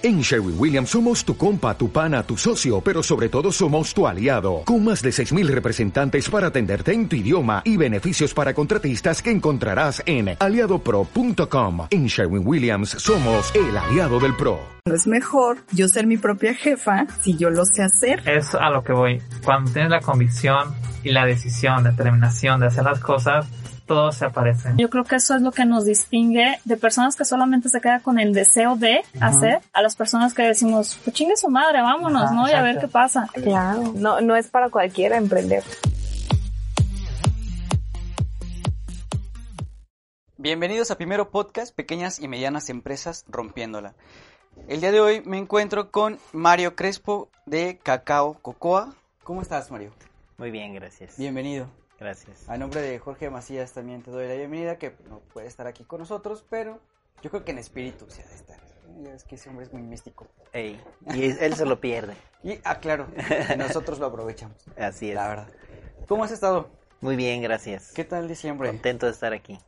En Sherwin Williams somos tu compa, tu pana, tu socio, pero sobre todo somos tu aliado, con más de 6.000 representantes para atenderte en tu idioma y beneficios para contratistas que encontrarás en aliadopro.com. En Sherwin Williams somos el aliado del PRO. Es mejor yo ser mi propia jefa si yo lo sé hacer. Es a lo que voy. Cuando tienes la convicción y la decisión, determinación de hacer las cosas, todos se aparecen. Yo creo que eso es lo que nos distingue de personas que solamente se quedan con el deseo de hacer a las personas que decimos, pues chingue su madre, vámonos, ¿no? Y a ver qué pasa. Claro, no, no es para cualquiera emprender. Bienvenidos a Primero Podcast, pequeñas y medianas empresas rompiéndola. El día de hoy me encuentro con Mario Crespo de Cacao Cocoa. ¿Cómo estás, Mario? Muy bien, gracias. Bienvenido. Gracias. A nombre de Jorge Macías también te doy la bienvenida, que no puede estar aquí con nosotros, pero yo creo que en espíritu se ha de estar. Es que ese hombre es muy místico. Ey, y él se lo pierde. Y, ah, claro, y nosotros lo aprovechamos, Así es. la verdad. ¿Cómo has estado? Muy bien, gracias. ¿Qué tal diciembre? Contento de estar aquí.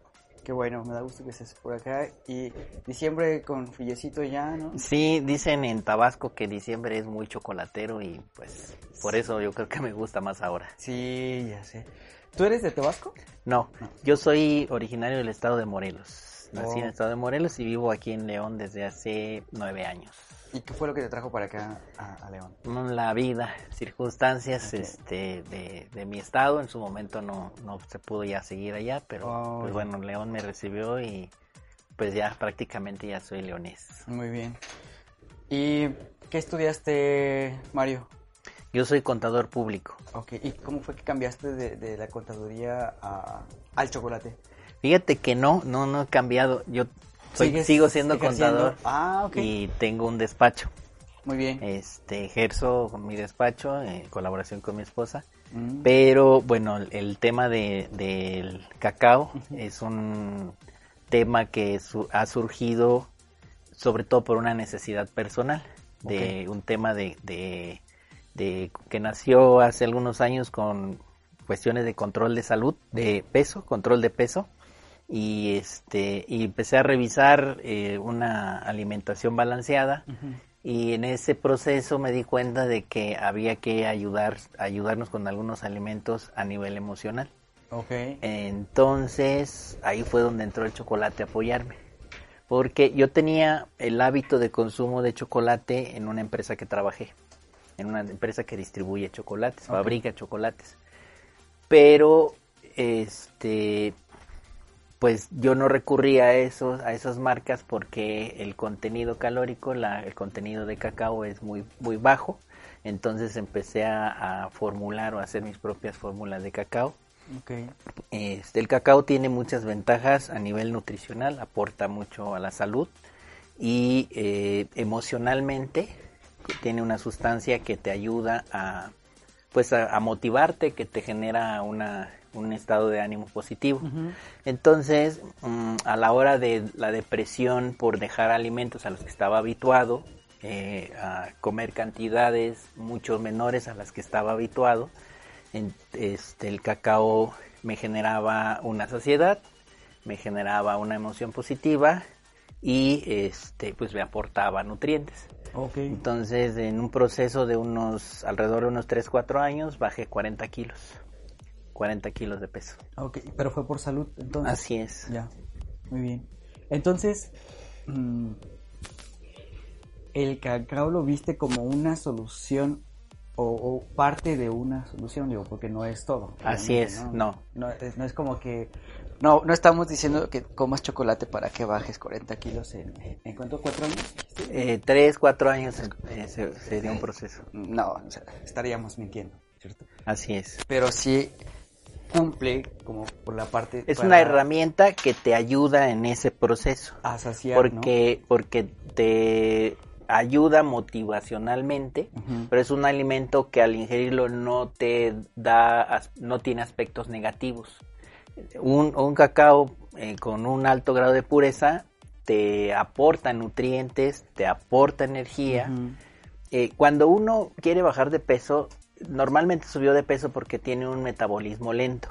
Qué bueno, me da gusto que estés por acá. Y diciembre con frillecito ya, ¿no? Sí, dicen en Tabasco que diciembre es muy chocolatero y pues por eso yo creo que me gusta más ahora. Sí, ya sé. ¿Tú eres de Tabasco? No, yo soy originario del estado de Morelos. Nací en Oh. el estado de Morelos y vivo aquí en León desde hace nueve años. ¿Y qué fue lo que te trajo para acá a, a León? Mm, La vida, circunstancias este, de, de mi estado, en su momento no, no se pudo ya seguir allá, pero Oh, pues ya. bueno, León me recibió y pues ya prácticamente ya soy leonés. Muy bien. ¿Y qué estudiaste, Mario? Yo soy contador público. Ok, ¿y cómo fue que cambiaste de, de la contaduría a- al chocolate? Fíjate que no, no, no he cambiado. Yo soy- ¿Sigues sigo siendo contador Ah, ok. y tengo un despacho. Muy bien. Este, ejerzo mi despacho en colaboración con mi esposa. Mm, Pero bueno, el, el tema de, del cacao es un tema que su- ha surgido sobre todo por una necesidad personal, de un tema de, de- de que nació hace algunos años con cuestiones de control de salud, de peso, control de peso, y este y empecé a revisar eh, una alimentación balanceada y en ese proceso me di cuenta de que había que ayudar ayudarnos con algunos alimentos a nivel emocional. Ok. Entonces, ahí fue donde entró el chocolate a apoyarme. Porque yo tenía el hábito de consumo de chocolate en una empresa que trabajé. En una empresa que distribuye chocolates, fabrica chocolates. Pero, este, pues yo no recurría a esos, a esas marcas porque el contenido calórico, la- el contenido de cacao es muy, muy bajo. Entonces empecé a, a formular o a hacer mis propias fórmulas de cacao. Este, el cacao tiene muchas ventajas a nivel nutricional, aporta mucho a la salud y eh, emocionalmente tiene una sustancia que te ayuda a pues a, a motivarte, que te genera una, un estado de ánimo positivo. Entonces, mm, a la hora de la depresión por dejar alimentos a los que estaba habituado, eh, a comer cantidades mucho menores a las que estaba habituado, en- este, el cacao me generaba una saciedad, me generaba una emoción positiva y este, pues me aportaba nutrientes. Ok. Entonces, en un proceso de unos, alrededor de unos 3, 4 años, bajé 40 kilos. 40 kilos de peso. Ok, pero fue por salud, entonces. Así es. Ya, muy bien. Entonces, mm, el cacao lo viste como una solución o, o parte de una solución, digo, porque no es todo. Así es, no. No es, no es como que... No, no estamos diciendo que comas chocolate para que bajes 40 kilos en... ¿En cuánto? ¿Cuatro años? Eh, 3, 4 años eh, se- sería un proceso. No, o sea, estaríamos mintiendo, ¿cierto? Así es. Pero sí cumple como por la parte... Es para- una herramienta que te ayuda en ese proceso. A saciar, ¿no? Porque, porque te ayuda motivacionalmente, pero es un alimento que al ingerirlo no te da, no tiene aspectos negativos. Un, un cacao eh, con un alto grado de pureza te aporta nutrientes, te aporta energía. Eh, cuando uno quiere bajar de peso, normalmente subió de peso porque tiene un metabolismo lento.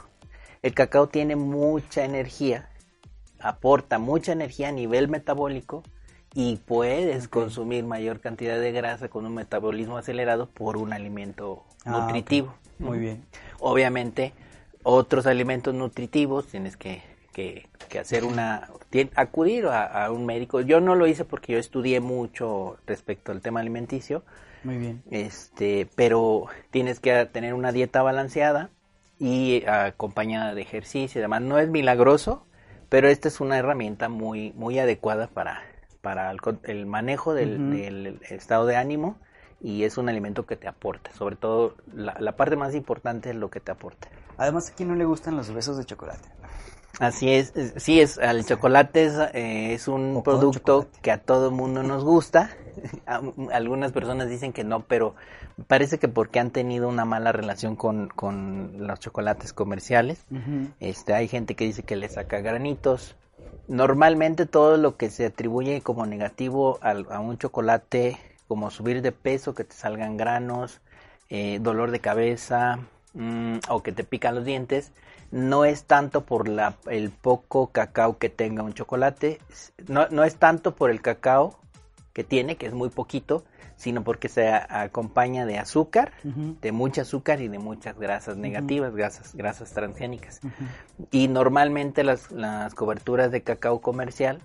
El cacao tiene mucha energía, aporta mucha energía a nivel metabólico y puedes consumir mayor cantidad de grasa con un metabolismo acelerado por un alimento Ah, nutritivo. Muy bien. Obviamente, otros alimentos nutritivos tienes que, que- que hacer una... acudir a, a un médico. Yo no lo hice porque yo estudié mucho respecto al tema alimenticio, Muy bien. este, pero tienes que tener una dieta balanceada y acompañada de ejercicio y demás. No es milagroso, pero esta es una herramienta muy, muy adecuada para, para el, el manejo del, del estado de ánimo y es un alimento que te aporta. Sobre todo, la, la parte más importante es lo que te aporta. Además, ¿a quién no le gustan los besos de chocolate? Así es, es- sí es, el chocolate es, eh, es un O producto que a todo mundo nos gusta. A- Algunas personas dicen que no, pero parece que porque han tenido una mala relación con, con los chocolates comerciales. Este, hay gente que dice que le saca granitos. Normalmente todo lo que se atribuye como negativo al- a, un chocolate, como subir de peso, que te salgan granos, eh, dolor de cabeza mm, o que te pican los dientes, no es tanto por la, el poco cacao que tenga un chocolate, no, no es tanto por el cacao que tiene, que es muy poquito, sino porque se a- acompaña de azúcar, de mucho azúcar y de muchas grasas negativas, grasas, grasas transgénicas. Y normalmente las, las coberturas de cacao comercial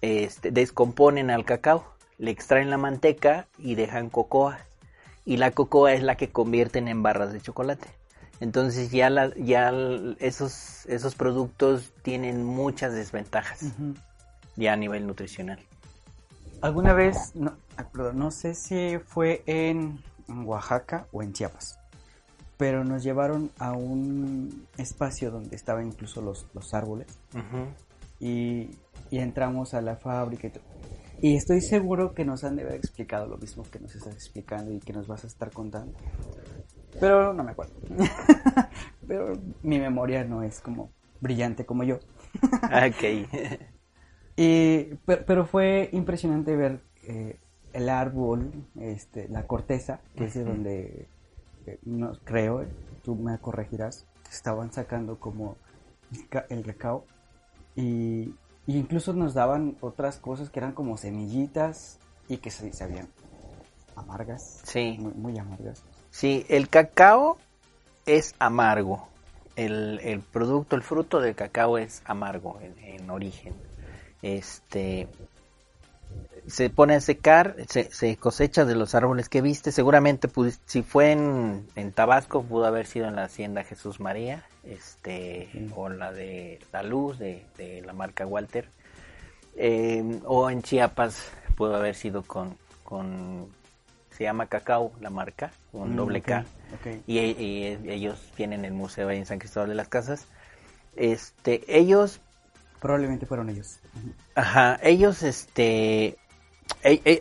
este, descomponen al cacao, le extraen la manteca y dejan cocoa. Y la cocoa es la que convierten en barras de chocolate. Entonces ya, la- ya esos, esos productos tienen muchas desventajas ya a nivel nutricional. Alguna vez, no, ah, perdón, no sé si fue en Oaxaca o en Chiapas, pero nos llevaron a un espacio donde estaban incluso los, los árboles y, y entramos a la fábrica y. y estoy seguro que nos han de haber explicado lo mismo que nos estás explicando y que nos vas a estar contando. Pero no me acuerdo. pero mi memoria no es como brillante como yo. ok. Y, pero, pero fue impresionante ver eh, el árbol, este, la corteza, que es de donde, eh, no, creo, tú me corregirás, estaban sacando como el cacao. Y, y incluso nos daban otras cosas que eran como semillitas y que se sabían amargas, Sí. muy, muy amargas. Sí, el cacao es amargo. El, el producto, el fruto del cacao es amargo en, en origen. Este se pone a secar, se, se cosecha de los árboles que viste. Seguramente, pudi- si fue en, en Tabasco, pudo haber sido en la hacienda Jesús María, este, Sí. o la de La Luz, de, de la marca Walter. Eh, o en Chiapas, pudo haber sido con, con se llama Cacao, la marca, un Mm, doble K. Y, y ellos tienen el museo ahí en San Cristóbal de las Casas. Este, ellos, Probablemente fueron ellos. Ajá, ellos, este,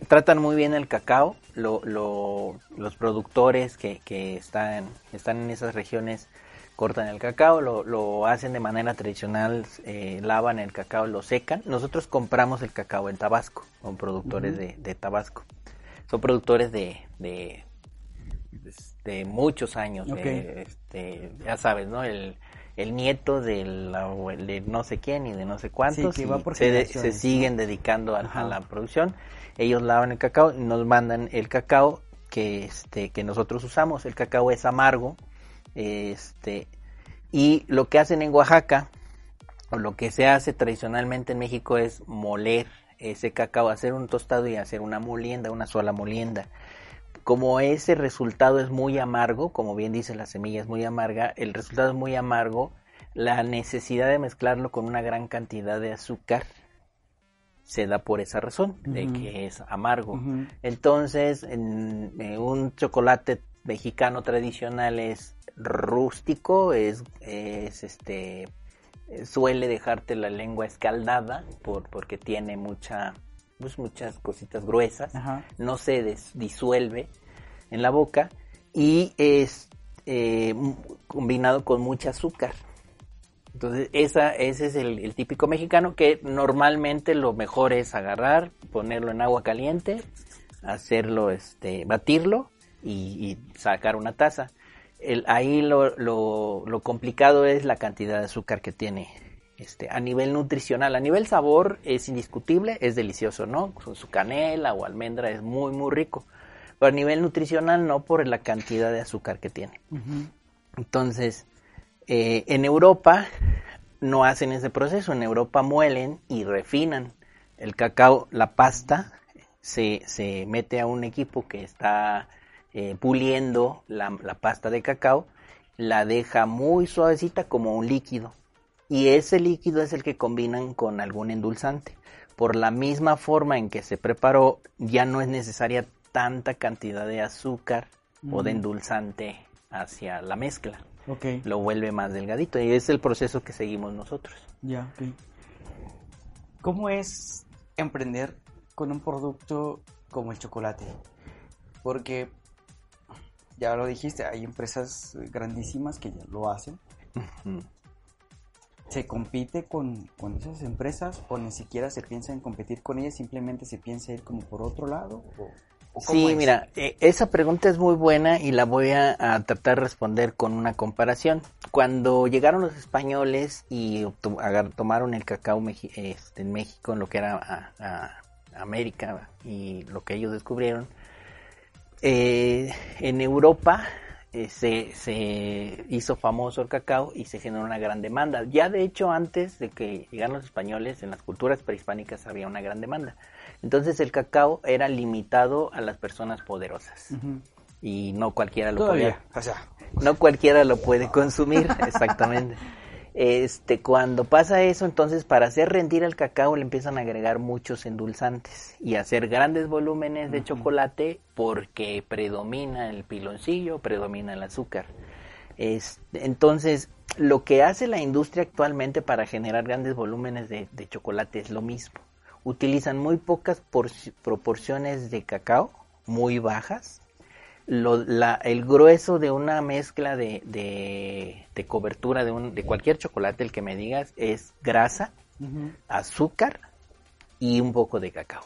tratan muy bien el cacao. Lo, lo- los productores que, que están, están en esas regiones cortan el cacao, lo, lo hacen de manera tradicional, eh, lavan el cacao, lo secan. Nosotros compramos el cacao en Tabasco, con productores de, de Tabasco. Son productores de, de, de muchos años, de, este, ya sabes, ¿no? El, el nieto del de no sé quién y de no sé cuántos Sí, que se, de- se siguen ¿no? dedicando a, la producción. Ellos lavan el cacao y nos mandan el cacao que este que nosotros usamos. El cacao es amargo, este y lo que hacen en Oaxaca o lo que se hace tradicionalmente en México es moler ese cacao, hacer un tostado y hacer una molienda, una sola molienda. Como ese resultado es muy amargo, como bien dice la semilla es muy amarga, el resultado es muy amargo, la necesidad de mezclarlo con una gran cantidad de azúcar se da por esa razón, de que es amargo. Entonces, en, eh, un chocolate mexicano tradicional es rústico, es, es este suele dejarte la lengua escaldada por, porque tiene mucha pues muchas cositas gruesas, Ajá. no se des- disuelve en la boca y es eh, combinado con mucha azúcar. Entonces, esa, ese es el, el típico mexicano que normalmente lo mejor es agarrar, ponerlo en agua caliente, hacerlo, este, batirlo y, y sacar una taza. El, ahí lo, lo, lo complicado es la cantidad de azúcar que tiene Este, a nivel nutricional, a nivel sabor es indiscutible, es delicioso, ¿no? Con su canela o almendra es muy, muy rico. Pero a nivel nutricional no por la cantidad de azúcar que tiene. Entonces, eh, en Europa no hacen ese proceso. En Europa muelen y refinan el cacao, la pasta, se, se mete a un equipo que está eh, puliendo la, la pasta de cacao, la deja muy suavecita como un líquido. Y ese líquido es el que combinan con algún endulzante. Por la misma forma en que se preparó, ya no es necesaria tanta cantidad de azúcar o de Mm. endulzante hacia la mezcla. Ok, Lo vuelve más delgadito y es el proceso que seguimos nosotros. ya, ok. ¿Cómo es emprender con un producto como el chocolate? Porque, ya lo dijiste, hay empresas grandísimas que ya lo hacen. ¿Se compite con, con esas empresas o ni siquiera se piensa en competir con ellas? ¿Simplemente se piensa ir como por otro lado? ¿O, Sí, es? mira, eh, esa pregunta es muy buena y la voy a, a tratar de responder con una comparación. Cuando llegaron los españoles y tomaron el cacao meji- este, en México, en lo que era a- a- América y lo que ellos descubrieron, eh, en Europa eh, se, se hizo famoso el cacao y se generó una gran demanda. Ya de hecho antes de que llegaran los españoles, en las culturas prehispánicas había una gran demanda. Entonces el cacao era limitado a las personas poderosas y no cualquiera lo Todavía, podía, o sea, no cualquiera lo puede consumir, exactamente. Este, cuando pasa eso, entonces para hacer rendir el cacao le empiezan a agregar muchos endulzantes y hacer grandes volúmenes de chocolate porque predomina el piloncillo, predomina el azúcar. Este, entonces, lo que hace la industria actualmente para generar grandes volúmenes de, de chocolate es lo mismo. Utilizan muy pocas porci- proporciones de cacao, muy bajas, lo- la- el grueso de una mezcla de, de- de cobertura de, un, de cualquier chocolate, el que me digas, es grasa, azúcar y un poco de cacao.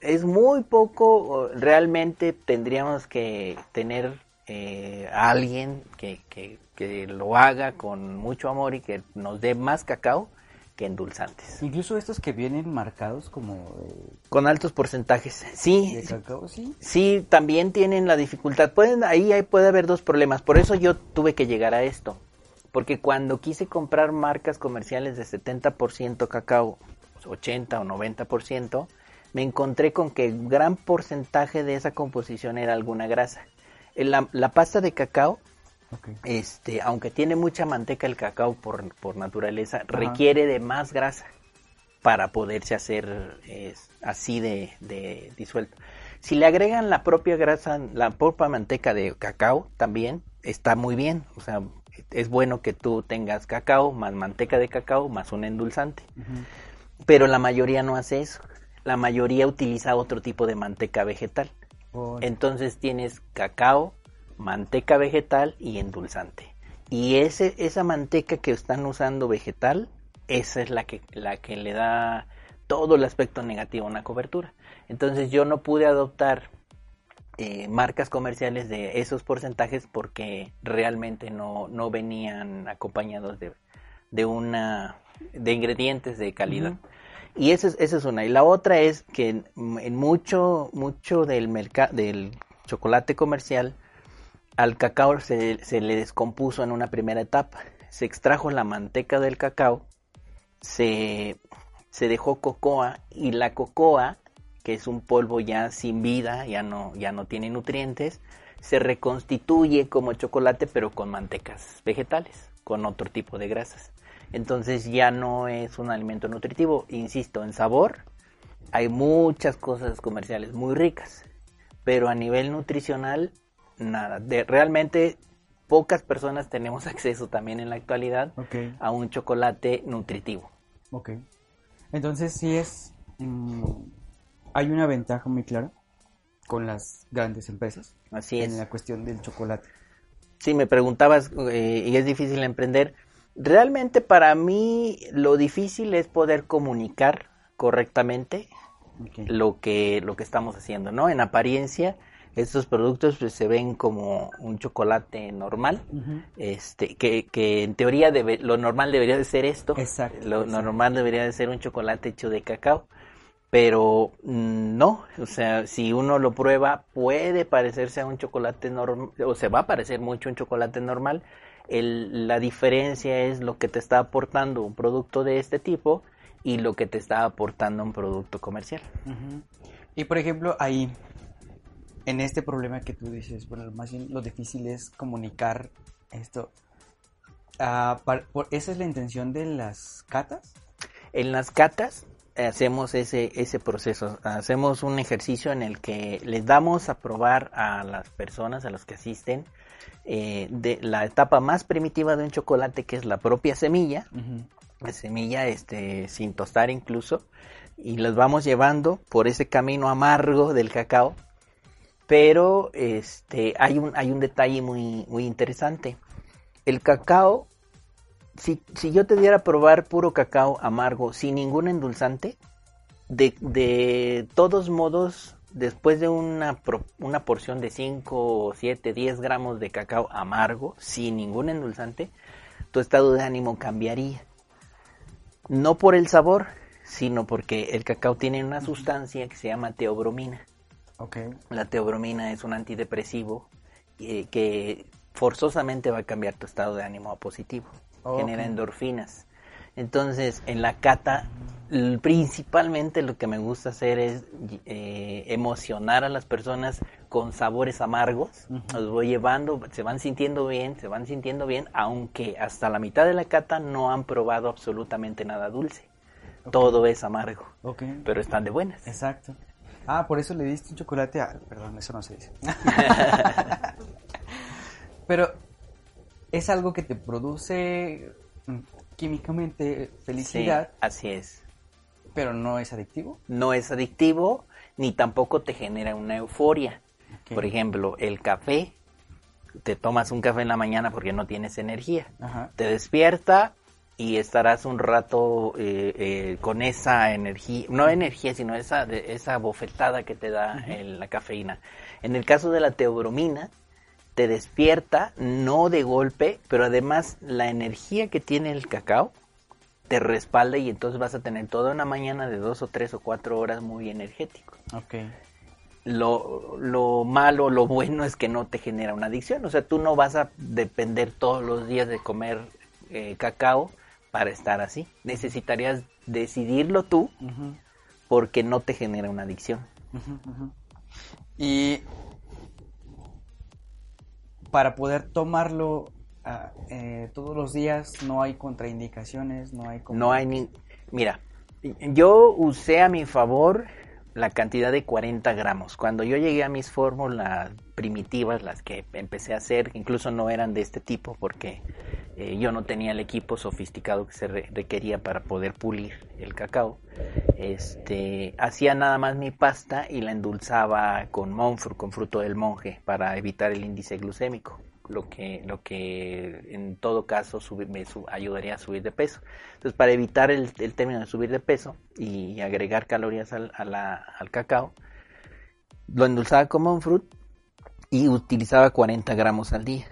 Es muy poco, realmente tendríamos que tener eh, a alguien que, que- que lo haga con mucho amor y que nos dé más cacao que endulzantes. Incluso estos que vienen marcados como Con altos porcentajes. Sí, de cacao, sí. Sí, también tienen la dificultad. Pueden, ahí, ahí puede haber dos problemas. Por eso yo tuve que llegar a esto. Porque cuando quise comprar marcas comerciales de 70% cacao, 80 o 90%, me encontré con que gran porcentaje de esa composición era alguna grasa. La, la pasta de cacao, Este, aunque tiene mucha manteca el cacao por, por naturaleza, requiere de más grasa para poderse hacer así de, de disuelto. Si le agregan la propia grasa, la propia manteca de cacao, también está muy bien. O sea, es bueno que tú tengas cacao más manteca de cacao más un endulzante. Pero la mayoría no hace eso. La mayoría utiliza otro tipo de manteca vegetal. Entonces tienes cacao, manteca vegetal y endulzante. Y ese, esa manteca que están usando vegetal, esa es la que, la que le da todo el aspecto negativo a una cobertura. Entonces yo no pude adoptar eh, marcas comerciales de esos porcentajes porque realmente no, no venían acompañados de, de una de ingredientes de calidad. Y esa es, es una. Y la otra es que en, en mucho, mucho del mercado del chocolate comercial, al cacao se, se le descompuso en una primera etapa. Se extrajo la manteca del cacao, se, se dejó cocoa y la cocoa, que es un polvo ya sin vida, ya no, ya no tiene nutrientes, se reconstituye como chocolate pero con mantecas vegetales, con otro tipo de grasas. Entonces ya no es un alimento nutritivo, insisto, en sabor hay muchas cosas comerciales muy ricas, pero a nivel nutricional nada. De, realmente pocas personas tenemos acceso también en la actualidad a un chocolate nutritivo. ok. Entonces sí es... mm, hay una ventaja muy clara con las grandes empresas Así en es. la cuestión del chocolate. Si me preguntabas eh, y es difícil emprender, realmente para mí lo difícil es poder comunicar correctamente lo que lo que estamos haciendo, ¿no? En apariencia Estos productos pues, se ven como un chocolate normal, este, que, que en teoría debe, lo normal debería de ser esto. Exacto, Lo exacto. normal debería de ser un chocolate hecho de cacao. Pero mm, no, o sea, si uno lo prueba, puede parecerse a un chocolate normal, o se va a parecer mucho a un chocolate normal. El- la diferencia es lo que te está aportando un producto de este tipo y lo que te está aportando un producto comercial. Y por ejemplo, ahí, en este problema que tú dices, bueno, más bien lo difícil es comunicar esto. Ah, par- por- ¿Esa es la intención de las catas? En las catas hacemos ese, ese proceso, hacemos un ejercicio en el que les damos a probar a las personas, a los que asisten, eh, de la etapa más primitiva de un chocolate, que es la propia semilla, la semilla este, sin tostar incluso, y los vamos llevando por ese camino amargo del cacao. Pero este, hay, un, hay un detalle muy, muy interesante. El cacao, si, si yo te diera a probar puro cacao amargo sin ningún endulzante, de, de todos modos, después de una porción de 5, 7, 10 gramos de cacao amargo, sin ningún endulzante, tu estado de ánimo cambiaría. No por el sabor, sino porque el cacao tiene una sustancia que se llama teobromina. La teobromina es un antidepresivo eh, que forzosamente va a cambiar tu estado de ánimo a positivo. Genera endorfinas. Entonces, en la cata, principalmente lo que me gusta hacer es eh, emocionar a las personas con sabores amargos. Los voy llevando, se van sintiendo bien, se van sintiendo bien, aunque hasta la mitad de la cata no han probado absolutamente nada dulce. Todo es amargo, pero están de buenas. Exacto. Ah, por eso le diste un chocolate a... Perdón, eso no se dice. Pero es algo que te produce mm, químicamente felicidad, Sí, así es. pero no es adictivo. no es adictivo ni tampoco te genera una euforia. Por ejemplo, el café, te tomas un café en la mañana porque no tienes energía. Ajá. Te despierta y estarás un rato eh, eh, con esa energía, no energía, sino esa, de- esa bofetada que te da el- la cafeína. En el caso de la teobromina, te despierta, no de golpe, pero además la energía que tiene el cacao te respalda y entonces vas a tener toda una mañana de dos o tres o cuatro horas muy energético. Ok. Lo, lo malo, lo bueno es que no te genera una adicción. O sea, tú no vas a depender todos los días de comer eh, cacao para estar así. Necesitarías decidirlo tú porque no te genera una adicción. Y para poder tomarlo ah, eh, todos los días no hay contraindicaciones, no hay como... No hay ni... Mira, yo usé a mi favor la cantidad de 40 gramos. Cuando yo llegué a mis fórmulas primitivas, las que empecé a hacer, incluso no eran de este tipo porque eh, yo no tenía el equipo sofisticado que se re- requería para poder pulir el cacao. Este, hacía nada más mi pasta y la endulzaba con monfru, con fruto del monje, para evitar el índice glucémico lo que, lo que en todo caso subir- me ayudaría a subir de peso. Entonces, para evitar el, término de subir de peso y agregar calorías al, al cacao, lo endulzaba con monfruit y utilizaba 40 gramos al día.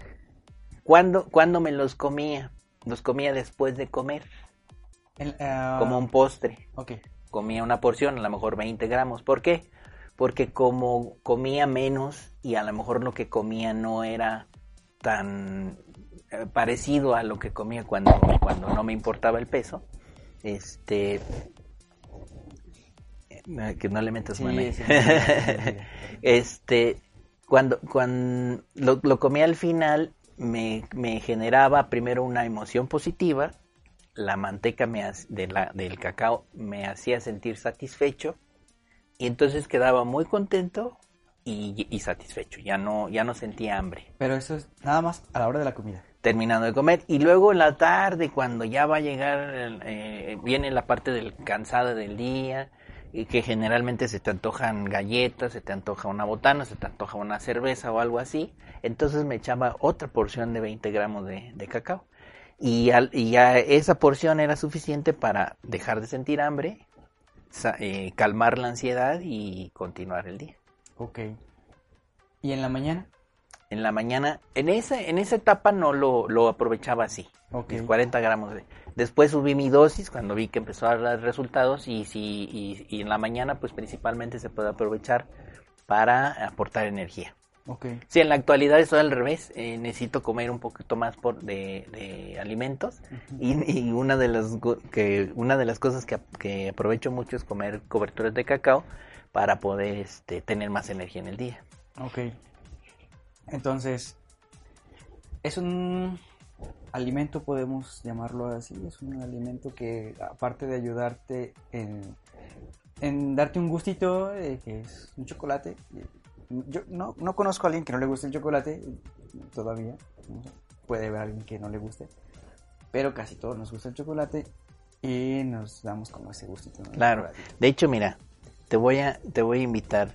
¿Cuándo, cuándo me los comía? Los comía después de comer, El, ah, como un postre. Ok. Comía una porción, a lo mejor 20 gramos. ¿Por qué? Porque como comía menos y a lo mejor lo que comía no era tan eh, parecido a lo que comía cuando, cuando no me importaba el peso, este eh, que no le metas Sí, mano sí, sí. este cuando cuando lo, lo comía al final me, me generaba primero una emoción positiva la manteca me de la, del cacao me hacía sentir satisfecho y entonces quedaba muy contento y, y satisfecho ya no ya no sentía hambre Pero eso es nada más a la hora de la comida. terminando de comer. Y luego en la tarde, cuando ya va a llegar, eh, viene la parte del cansada del día, y que generalmente se te antojan galletas, se te antoja una botana, se te antoja una cerveza o algo así. Entonces me echaba otra porción de 20 gramos de, de cacao. Y, al- y ya esa porción era suficiente para dejar de sentir hambre, eh, calmar la ansiedad y continuar el día. Ok. ¿Y en la mañana? En la mañana, en esa, en esa etapa no lo, lo aprovechaba así. Ok. mis 40 gramos de... Después subí mi dosis cuando vi que empezó a dar resultados y, si, y, y en la mañana pues principalmente se puede aprovechar para aportar energía. Ok. Sí, en la actualidad estoy al revés. eh, necesito comer un poquito más por de, de alimentos y, y una de las que una de las cosas que, que aprovecho mucho es comer coberturas de cacao para poder este, tener más energía en el día. Ok. Entonces, es un alimento, podemos llamarlo así, es un alimento que aparte de ayudarte en, en darte un gustito, eh, que es un chocolate, eh, yo no, no conozco a alguien que no le guste el chocolate, todavía, puede haber alguien que no le guste, pero casi todos nos gusta el chocolate y nos damos como ese gustito. Claro. De hecho, mira, te voy a te voy a invitar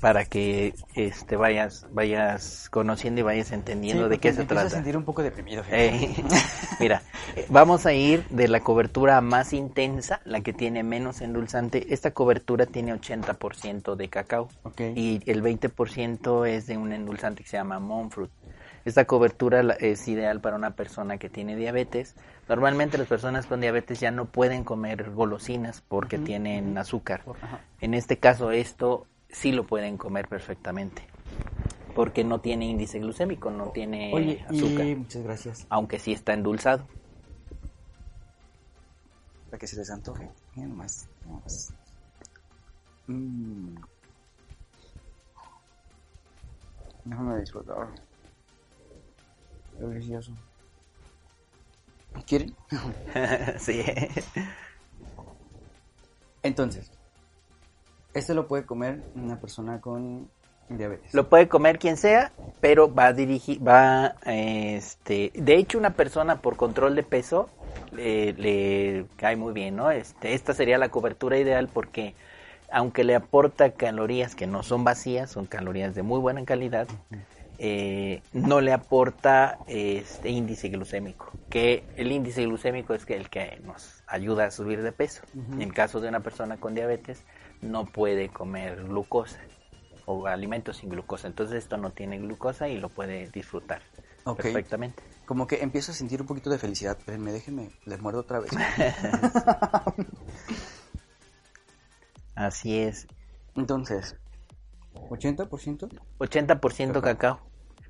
para que este vayas vayas conociendo y vayas entendiendo Sí, de qué se empiezo a trata. sentir un poco deprimido. Eh, mira, vamos a ir de la cobertura más intensa, la que tiene menos endulzante. Esta cobertura tiene 80% de cacao Ok. y el 20% es de un endulzante que se llama Monfruit. Esta cobertura es ideal para una persona que tiene diabetes. Normalmente las personas con diabetes ya no pueden comer golosinas porque tienen azúcar. Ajá. En este caso esto sí lo pueden comer perfectamente porque no tiene índice glucémico, no tiene Oye, azúcar y muchas gracias. aunque sí está endulzado. Para que se les antoje. Mira nomás. nomás. Mm. Déjame disfrutar. Delicioso. ¿Quieren? sí. Entonces, este lo puede comer una persona con diabetes. Lo puede comer quien sea, pero va a dirigir, va, este, de hecho una persona por control de peso le, le cae muy bien, ¿no? Este, esta sería la cobertura ideal porque aunque le aporta calorías que no son vacías, son calorías de muy buena calidad, eh, no le aporta este índice glucémico, que el índice glucémico es que el que nos ayuda a subir de peso. En el caso de una persona con diabetes, no puede comer glucosa o alimentos sin glucosa. Entonces esto no tiene glucosa y lo puede disfrutar perfectamente. Como que empiezo a sentir un poquito de felicidad. Espérenme, déjenme, les muerdo otra vez. Así es. Entonces, ¿80%? 80% cacao.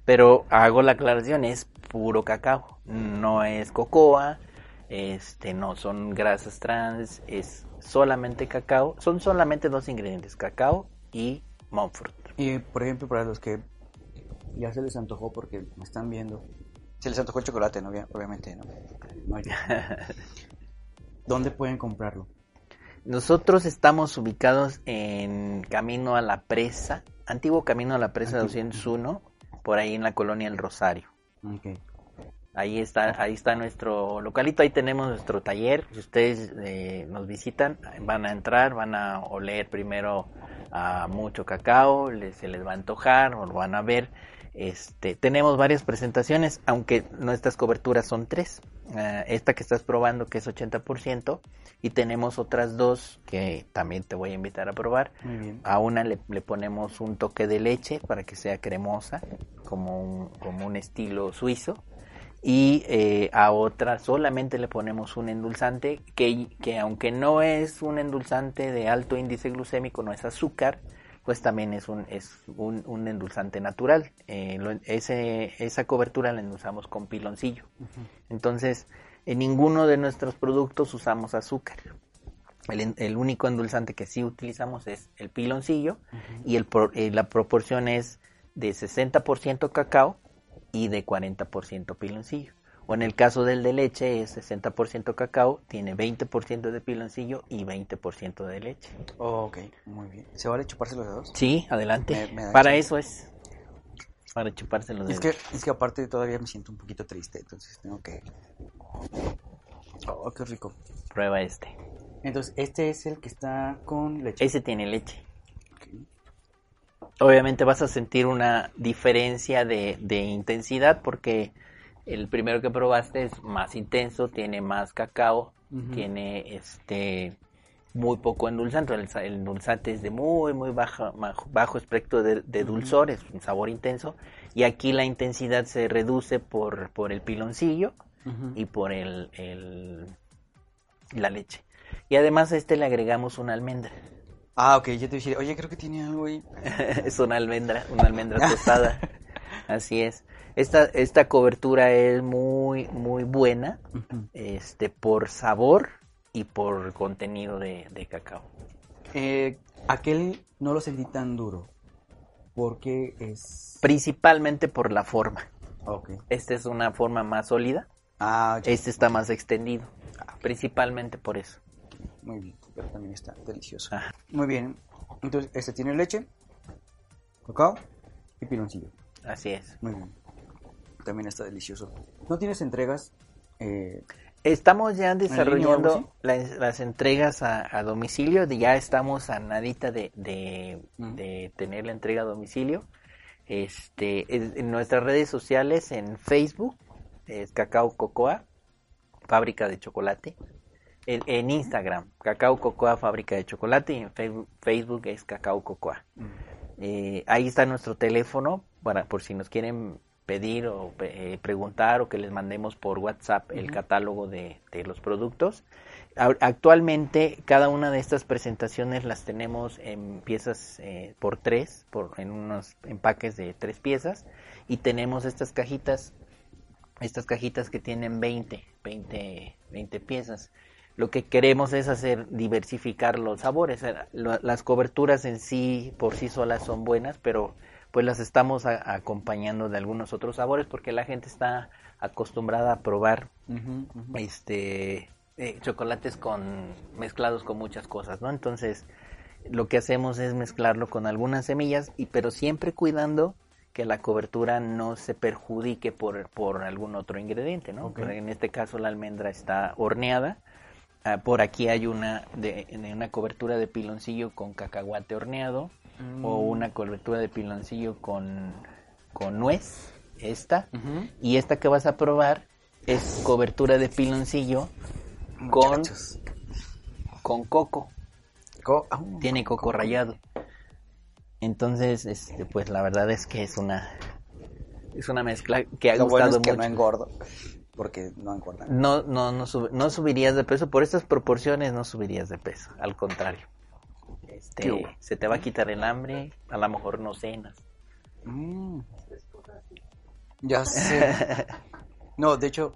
Pero hago la aclaración, es puro cacao. No es cocoa, este, no son grasas trans, es solamente cacao. Son solamente dos ingredientes, cacao y monfruit. Y por ejemplo, para los que ya se les antojó porque me están viendo, se les antojó el chocolate, ¿no? Obvia- Obviamente, ¿no? No hay- ¿Dónde pueden comprarlo? Nosotros estamos ubicados en Camino a la Presa, antiguo Camino a la Presa Antiguo. 201, por ahí en la colonia El Rosario. Ahí está, ahí está nuestro localito, ahí tenemos nuestro taller. Si ustedes eh, nos visitan, van a entrar, van a oler primero a mucho cacao, les- se les va a antojar o lo van a ver. Este, tenemos varias presentaciones, aunque nuestras coberturas son tres. Ah, esta que estás probando que es 80% y tenemos otras dos que también te voy a invitar a probar. Muy bien. A una le, le ponemos un toque de leche para que sea cremosa, como un, como un estilo suizo. Y eh, a otra solamente le ponemos un endulzante que, que aunque no es un endulzante de alto índice glucémico, no es azúcar, pues también es un, es un, un endulzante natural. Eh, lo- ese, esa cobertura la endulzamos con piloncillo. Entonces, en ninguno de nuestros productos usamos azúcar. El, el único endulzante que sí utilizamos es el piloncillo y el, eh, la proporción es de 60% cacao y de 40% piloncillo. O en el caso del de leche es 60% cacao, tiene 20% de piloncillo y 20% de leche. Oh, ok, muy bien. ¿Se vale chuparse los dedos? Sí, adelante. Me- me da Para eso es. Para chuparse los Es dedos. que, es que aparte todavía me siento un poquito triste, entonces tengo que... Oh, qué rico. Prueba este. Entonces, este es el que está con leche. Ese tiene leche. Obviamente vas a sentir una diferencia de, de intensidad porque el primero que probaste es más intenso, tiene más cacao, tiene este muy poco endulzante. El, endulzante es de muy, muy baja, bajo, bajo espectro de, de dulzor, es un sabor intenso. Y aquí la intensidad se reduce por, por el piloncillo y por el, el- la leche. Y además a este le agregamos una almendra. Ah, ok, yo te decía, oye, creo que tiene algo ahí. es una almendra, una almendra tostada. Así es. Esta, esta cobertura es muy, muy buena, este, por sabor y por contenido de, de cacao. Eh, aquel no lo sentí tan duro. Porque es. Principalmente por la forma. Ok. Esta es una forma más sólida, Ah, ya. este está más extendido. Principalmente por eso. Muy bien, pero también está delicioso. Muy bien. Entonces, este tiene leche, cacao y piloncillo. Así es. Muy bien. También está delicioso. ¿No tienes entregas? Eh, Estamos ya desarrollando las, las entregas a, a domicilio, ya estamos a nadita de, de, Ujú. de tener la entrega a domicilio. Este, es- en nuestras redes sociales, en Facebook, es Cacao Cocoa, fábrica de chocolate. En, en Instagram, Cacao Cocoa, fábrica de chocolate. Y en Facebook, Facebook es Cacao Cocoa. Eh, ahí está nuestro teléfono para por si nos quieren pedir o eh, preguntar o que les mandemos por WhatsApp el catálogo de, de los productos. A- Actualmente cada una de estas presentaciones las tenemos en piezas eh, por tres, por, en unos empaques de tres piezas y tenemos estas cajitas, estas cajitas que tienen 20, 20, 20 piezas. Lo que queremos es hacer diversificar los sabores. Eh, Las coberturas en sí por sí solas son buenas, pero pues las estamos a- acompañando de algunos otros sabores porque la gente está acostumbrada a probar este eh, chocolates con mezclados con muchas cosas, ¿no? Entonces, lo que hacemos es mezclarlo con algunas semillas y pero siempre cuidando que la cobertura no se perjudique por, por algún otro ingrediente, ¿no? Ok. En este caso la almendra está horneada. Ah, por aquí hay una de, de una cobertura de piloncillo con cacahuate horneado o una cobertura de piloncillo con, con nuez, esta. Y esta que vas a probar es cobertura de piloncillo con, con coco. Co- ah, Tiene coco rallado. Entonces, este, pues la verdad es que es una es una mezcla que ha Lo bueno gustado es que mucho. no engordo. Porque no engordan. No, no, no, sub- no subirías de peso. Por estas proporciones no subirías de peso. Al contrario. Este, se te va a quitar el hambre. A lo mejor no cenas. Mm. Ya sé. No, de hecho,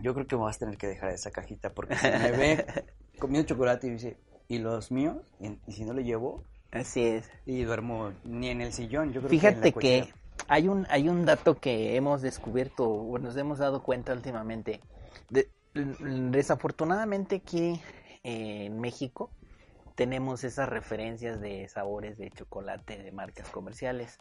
yo creo que me vas a tener que dejar esa cajita porque si me ve comiendo chocolate y dice, ¿y los míos? Y, y si no lo llevo, Así es. y duermo ni en el sillón, yo creo Fíjate que, en la que hay un hay un dato que hemos descubierto, o nos hemos dado cuenta últimamente. De- desafortunadamente aquí eh, en México tenemos esas referencias de sabores de chocolate de marcas comerciales.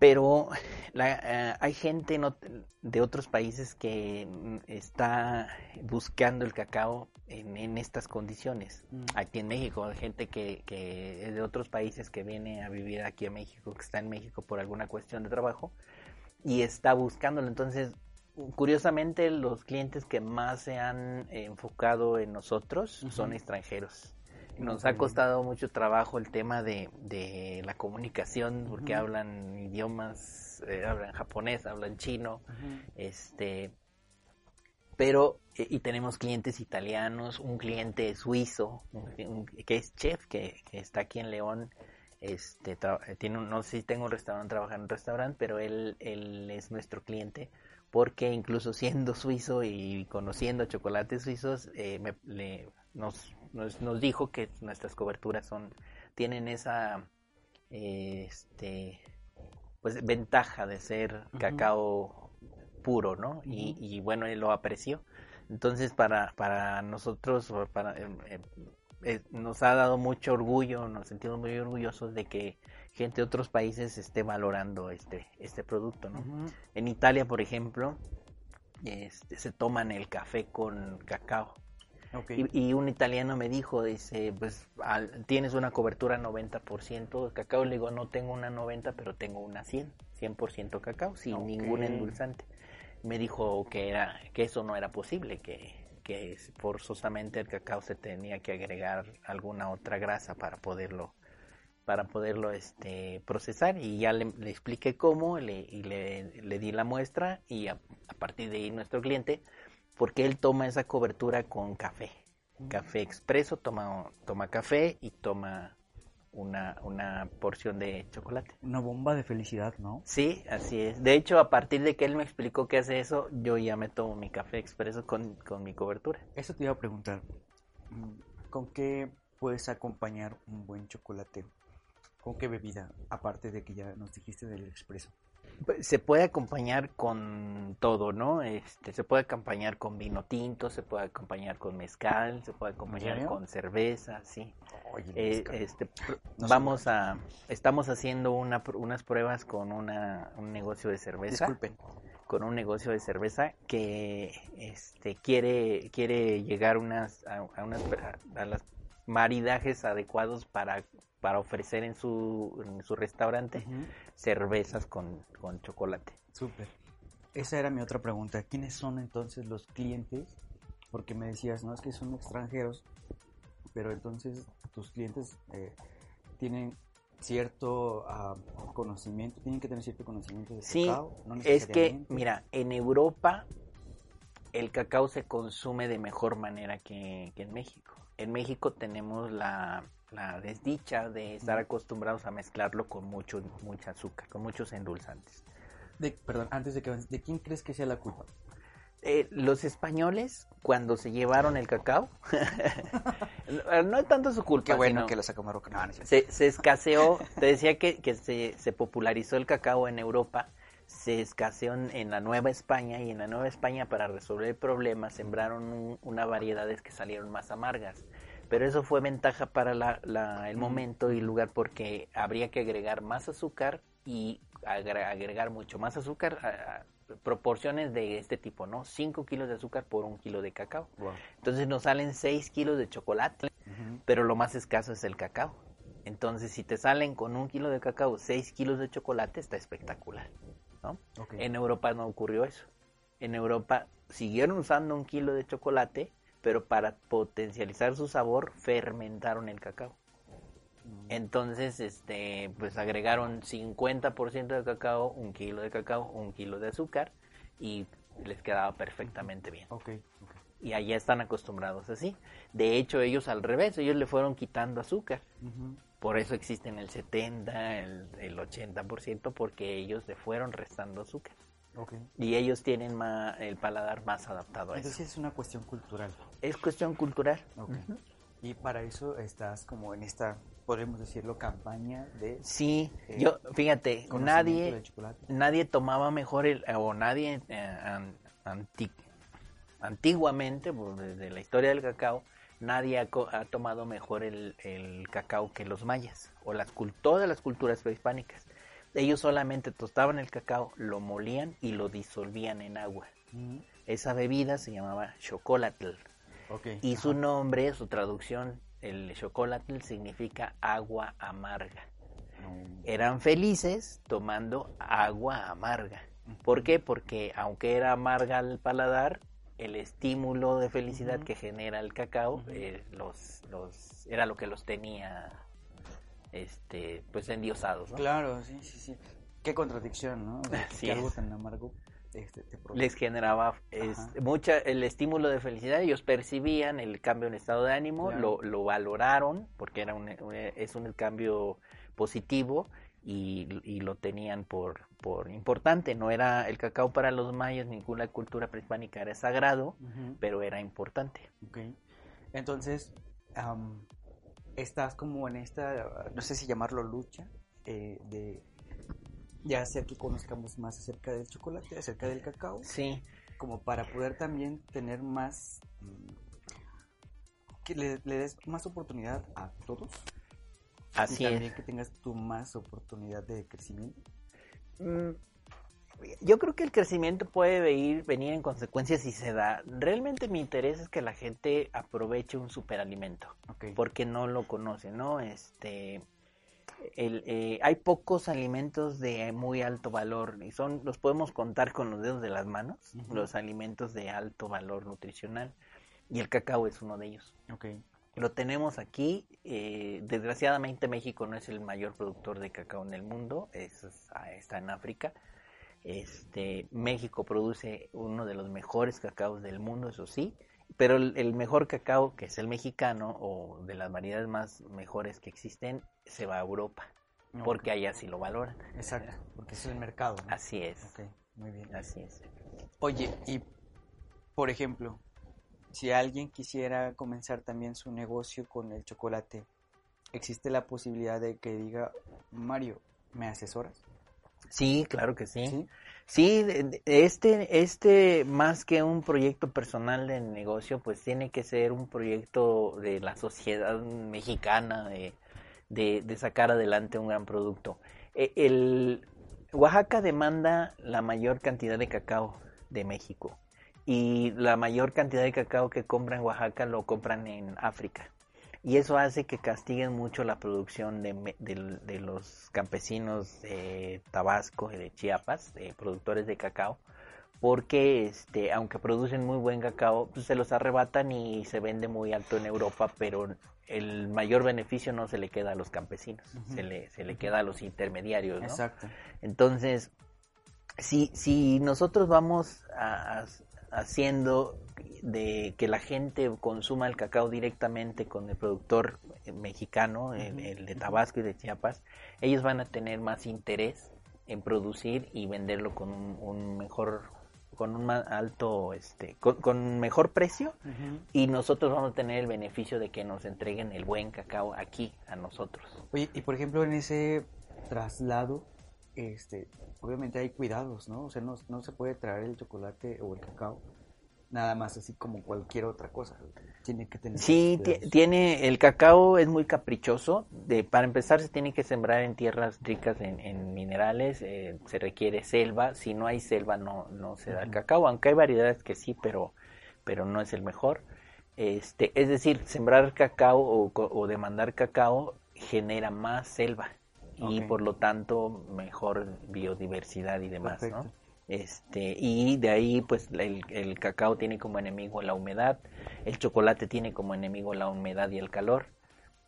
Pero la- eh, hay gente no- de otros países que mm, está buscando el cacao en, en estas condiciones. Mm. Aquí en México, hay gente que, que es de otros países que viene a vivir aquí a México, que está en México por alguna cuestión de trabajo y está buscándolo. Entonces, curiosamente, los clientes que más se han enfocado en nosotros son extranjeros. Nos ha costado mucho trabajo el tema de, de la comunicación porque hablan idiomas, eh, hablan japonés, hablan chino, este, pero eh, y tenemos clientes italianos, un cliente suizo un- que es chef que, que está aquí en León, este, eh, tiene un- no sé si tengo un restaurante, trabaja en un restaurante, pero él, él es nuestro cliente porque incluso siendo suizo y conociendo chocolates suizos, eh, me- le- nos, nos, nos dijo que nuestras coberturas son tienen esa eh, este pues ventaja de ser cacao puro, ¿no? y, y bueno, él lo apreció. Entonces para, para nosotros para, eh, eh, eh, nos ha dado mucho orgullo, nos sentimos muy orgullosos de que gente de otros países esté valorando este, este producto, ¿no? En Italia, por ejemplo, este, se toman el café con cacao. Ok. Y, y un italiano me dijo, dice, pues al- tienes una cobertura 90% de cacao. Le digo, no tengo una 90, pero tengo una 100, 100% cacao, sin Ok. ningún endulzante. Me dijo que era que eso no era posible, que, que forzosamente el cacao se tenía que agregar alguna otra grasa para poderlo para poderlo este procesar y ya le, le expliqué cómo le, y le, le di la muestra y a, a partir de ahí nuestro cliente porque él toma esa cobertura con café café expreso toma toma café y toma una, una porción de chocolate. Una bomba de felicidad, ¿no? Sí, así es. De hecho, a partir de que él me explicó que hace eso, yo ya me tomo mi café expreso con, con mi cobertura. Eso te iba a preguntar. mm, ¿Con qué puedes acompañar un buen chocolate? ¿Con qué bebida? Aparte de que ya nos dijiste del expreso. Pues, Se puede acompañar con todo, ¿no? Este, se puede acompañar con vino tinto, se puede acompañar con mezcal, se puede acompañar con cerveza, sí. Oye, Eh, este, No vamos a, estamos haciendo una, unas pruebas con una, un negocio de cerveza. Disculpen. con un negocio de cerveza que este quiere quiere llegar unas a, a unas a los maridajes adecuados para para ofrecer en su en su restaurante cervezas con, con chocolate. Súper. Esa era mi otra pregunta. ¿Quiénes son entonces los clientes? Porque me decías, no es que son extranjeros, pero entonces tus clientes eh, tienen cierto ah, conocimiento, tienen que tener cierto conocimiento de Sí, cacao. No es que mira, en Europa el cacao se consume de mejor manera que, que en México. En México tenemos la, la desdicha de estar acostumbrados a mezclarlo con mucho mucha azúcar, con muchos endulzantes. De- perdón, antes de que ¿de quién crees que sea la culpa? Eh, los españoles, cuando se llevaron el cacao, no es tanto su culpa. sino lo sacó Marruecos. No, no se, se escaseó, te decía que, que se, se popularizó el cacao en Europa, se escaseó en, la Nueva España y en la Nueva España para resolver el problema sembraron un- una variedades que salieron más amargas. Pero eso fue ventaja para la- la- el momento y el lugar porque habría que agregar más azúcar y agre- agregar mucho más azúcar, a- a- proporciones de este tipo, ¿no? 5 kilos de azúcar por un kilo de cacao. Wow. Entonces nos salen 6 kilos de chocolate, pero lo más escaso es el cacao. Entonces, si te salen con un kilo de cacao 6 kilos de chocolate, está espectacular, En Europa no ocurrió eso. En Europa siguieron usando un kilo de chocolate, pero para potencializar su sabor, fermentaron el cacao. Entonces, este, pues agregaron 50% de cacao, un kilo de cacao, un kilo de azúcar y les quedaba perfectamente bien. Ok, ok. Y allá están acostumbrados así. De hecho, ellos al revés, ellos le fueron quitando azúcar. Por eso existen el 70, el, el 80%, porque ellos le fueron restando azúcar. Ok. Y ellos tienen ma- el paladar más adaptado a eso. Entonces es una cuestión cultural. Es cuestión cultural. Ok. Y para eso estás como en esta, podemos decirlo, campaña de Sí, Eh, yo, fíjate, nadie, nadie tomaba mejor el, o nadie eh, an- anti- antiguamente, pues, desde la historia del cacao, nadie ha, tomado mejor el, el cacao que los mayas o las todas las culturas prehispánicas. Ellos solamente tostaban el cacao, lo molían y lo disolvían en agua. Ujú. Esa bebida se llamaba chocolatl y su nombre, su traducción, el chocolatl significa agua amarga No. eran felices tomando agua amarga. ¿Por qué? Porque aunque era amarga al paladar, el estímulo de felicidad que genera el cacao eh, los, los, era lo que los tenía este, pues endiosados. ¿no? Claro, sí, sí, sí. Qué contradicción, ¿no? Que algo tan amargo este. Les generaba es, mucha el estímulo de felicidad. Ellos percibían el cambio en estado de ánimo, Claro. lo, lo valoraron porque era un, un- es un cambio positivo y, y lo tenían por, por importante. No era el cacao para los mayas, ninguna cultura prehispánica era sagrado, pero era importante. Ok. Entonces, am, estás como en esta, no sé si llamarlo lucha, eh, de, de hacer que conozcamos más acerca del chocolate, acerca del cacao, Sí, como para poder también tener más, mm, que le, le des más oportunidad a todos. Así y también es. que tengas tú más oportunidad de crecimiento. Mm, Yo creo que el crecimiento puede venir, venir en consecuencia si se da. Realmente mi interés es que la gente aproveche un superalimento. Porque no lo conoce, ¿no? Este, el, eh, hay pocos alimentos de muy alto valor y son, los podemos contar con los dedos de las manos, los alimentos de alto valor nutricional. y el cacao es uno de ellos. Ok. Lo tenemos aquí. eh, desgraciadamente México no es el mayor productor de cacao en el mundo, es- ah, está en África. Este, México produce uno de los mejores cacaos del mundo, eso sí, pero el, el mejor cacao, que es el mexicano, o de las variedades más mejores que existen, se va a Europa, porque allá sí lo valoran. Exacto, porque es el mercado. ¿no? Así es, muy bien. así es. Oye, y por ejemplo, si alguien quisiera comenzar también su negocio con el chocolate, ¿existe la posibilidad de que diga, Mario, ¿me asesoras? Sí, claro que sí. ¿Sí? Sí, de- de- este, este más que un proyecto personal de negocio, pues tiene que ser un proyecto de la sociedad mexicana, de, de, de sacar adelante un gran producto. E- El, Oaxaca demanda la mayor cantidad de cacao de México y la mayor cantidad de cacao que compran en Oaxaca lo compran en África. Y eso hace que castiguen mucho la producción de, de los campesinos de Tabasco y de Chiapas, de productores de cacao, porque este, aunque producen muy buen cacao, pues se los arrebatan y se vende muy alto en Europa, pero el mayor beneficio no se le queda a los campesinos, se, le, se le queda a los intermediarios. ¿no? Exacto. Entonces, si, si nosotros vamos a- a- haciendo de que la gente consuma el cacao directamente con el productor eh, mexicano, el, de. Tabasco y de Chiapas, ellos van a tener más interés en producir y venderlo con un, un mejor, con un más alto, este, con, con mejor precio y nosotros vamos a tener el beneficio de que nos entreguen el buen cacao aquí a nosotros. Oye, y por ejemplo, en ese traslado, este, obviamente hay cuidados, ¿no? O sea, no, no se puede traer el chocolate o el cacao nada más así como cualquier otra cosa. Tiene que tener Sí, tiene, el cacao es muy caprichoso. De, para empezar, se tiene que sembrar en tierras ricas en, en minerales. eh, se requiere selva. Si no hay selva, no, no se da el cacao. Aunque hay variedades que sí, pero, pero no es el mejor. Este, es decir, sembrar cacao o, o demandar cacao genera más selva y por lo tanto mejor biodiversidad y demás, Perfecto. ¿no? Este, y de ahí pues el, el cacao tiene como enemigo la humedad, el chocolate tiene como enemigo la humedad y el calor,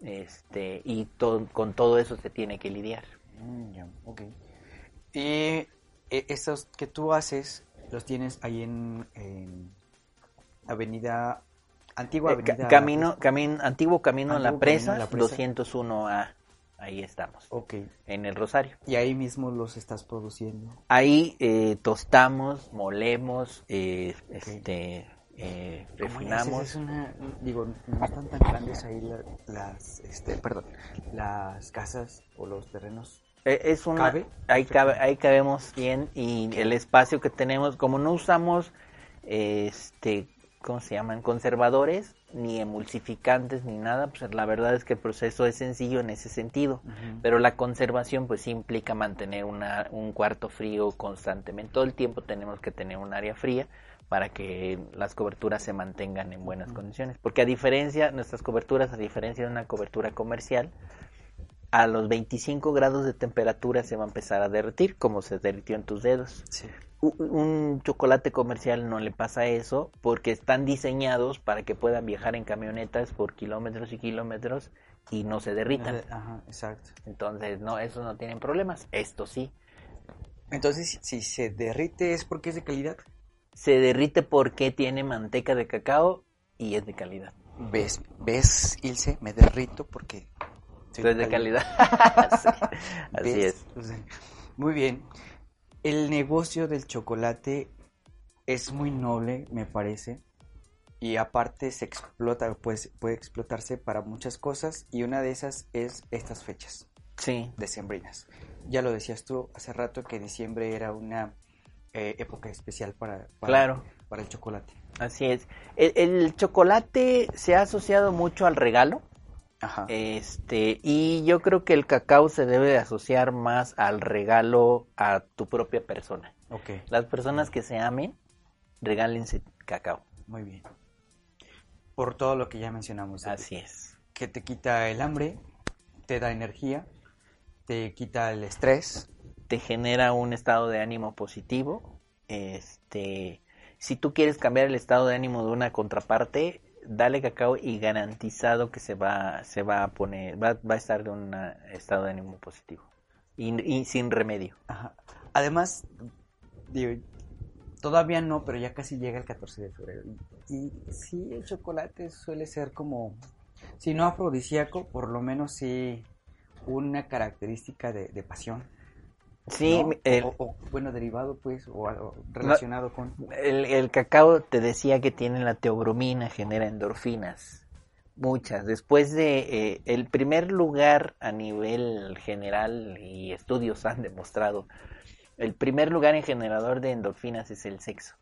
este, y to- con todo eso se tiene que lidiar. Mm, ya, ok. Y eh, estos que tú haces, los tienes ahí en, en Avenida, Antigua Eh, Avenida. camino, camino, antiguo camino a la Antiguo Camino presa, a la Presa. 201A, ahí estamos, Ok. en el Rosario. Y ahí mismo los estás produciendo. Ahí eh, tostamos, molemos, eh, este, eh, refinamos. Es una, digo, no están tan grandes ahí la- las, este, perdón, las casas o los terrenos. Eh, Es una, ¿Cabe? Ahí, cabe, ahí cabemos bien y el espacio que tenemos, como no usamos, este, ¿cómo se llaman? Conservadores, ni emulsificantes, ni nada, pues la verdad es que el proceso es sencillo en ese sentido. Pero la conservación pues sí implica mantener una, un cuarto frío constantemente. Todo el tiempo tenemos que tener un área fría para que las coberturas se mantengan en buenas condiciones. Porque a diferencia, nuestras coberturas, a diferencia de una cobertura comercial, a los 25 grados de temperatura se va a empezar a derretir, como se derritió en tus dedos. Sí. Un chocolate comercial no le pasa eso porque están diseñados para que puedan viajar en camionetas por kilómetros y kilómetros y no se derritan. Ajá, exacto. Entonces, no, esos no tienen problemas. Esto sí. Entonces, si, se derrite es porque es de calidad. Se derrite porque tiene manteca de cacao y es de calidad. ¿Ves? ¿Ves, Ilse? Me derrito porque... soy Pero es de calidad. Sí, Así ¿Ves? es. Muy bien. El negocio del chocolate es muy noble, me parece. Y aparte se explota, pues, puede explotarse para muchas cosas. Y una de esas es estas fechas Sí. decembrinas. Ya lo decías tú hace rato que diciembre era una eh, época especial para, para, Claro. para el chocolate. Así es. El, el chocolate se ha asociado mucho al regalo. Ajá. Este, y yo creo que el cacao se debe de asociar más al regalo a tu propia persona. ok, Las personas que se amen, regálense cacao. muy bien. Por todo lo que ya mencionamos. Así es. que te quita el hambre, te da energía, te quita el estrés. Te genera un estado de ánimo positivo. Este, si tú quieres cambiar el estado de ánimo de una contraparte, dale cacao y garantizado que se va, se va a poner, va, va a estar de un estado de ánimo positivo y, y sin remedio. Ajá. Además, todavía no, pero ya casi llega el 14 de febrero. Y, sí, el chocolate suele ser como, si no afrodisíaco, por lo menos sí una característica de pasión. Sí, ¿no? el, o, o, bueno, derivado pues, o algo relacionado con... el, el cacao te decía que tiene la teobromina, genera endorfinas, muchas. Después de eh, el primer lugar a nivel general y estudios han demostrado, el primer lugar en generador de endorfinas es el sexo.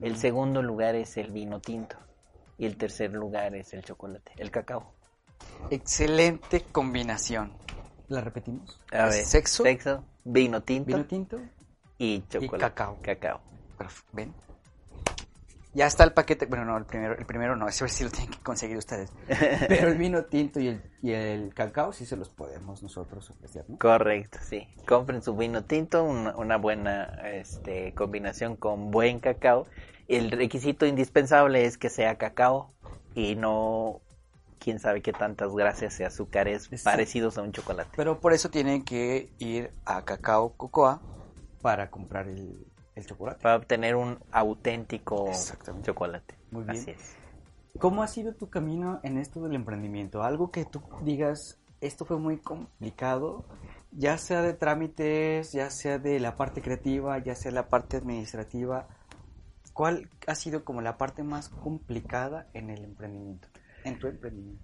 El Mm. segundo lugar es el vino tinto y el tercer lugar es el chocolate, el cacao. Excelente combinación. ¿La repetimos? A ver, Sexo, sexo, vino tinto vino tinto y chocolate. cacao. Cacao. ¿Ven? Ya está el paquete. Bueno, no, el primero, el primero no, ese sí lo tienen que conseguir ustedes. Pero el vino tinto y el, y el cacao sí se los podemos nosotros ofrecer, ¿no? Correcto, sí. Compren su vino tinto, una, una buena este, combinación con buen cacao. El requisito indispensable es que sea cacao y no quién sabe qué tantas grasas y azúcares Exacto. parecidos a un chocolate. Pero por eso tienen que ir a Cacao Cocoa para comprar el, el chocolate. Para obtener un auténtico chocolate. Muy bien. Así es. ¿Cómo ha sido tu camino en esto del emprendimiento? Algo que tú digas, esto fue muy complicado, ya sea de trámites, ya sea de la parte creativa, ya sea la parte administrativa. ¿Cuál ha sido como la parte más complicada en el emprendimiento? En tu emprendimiento.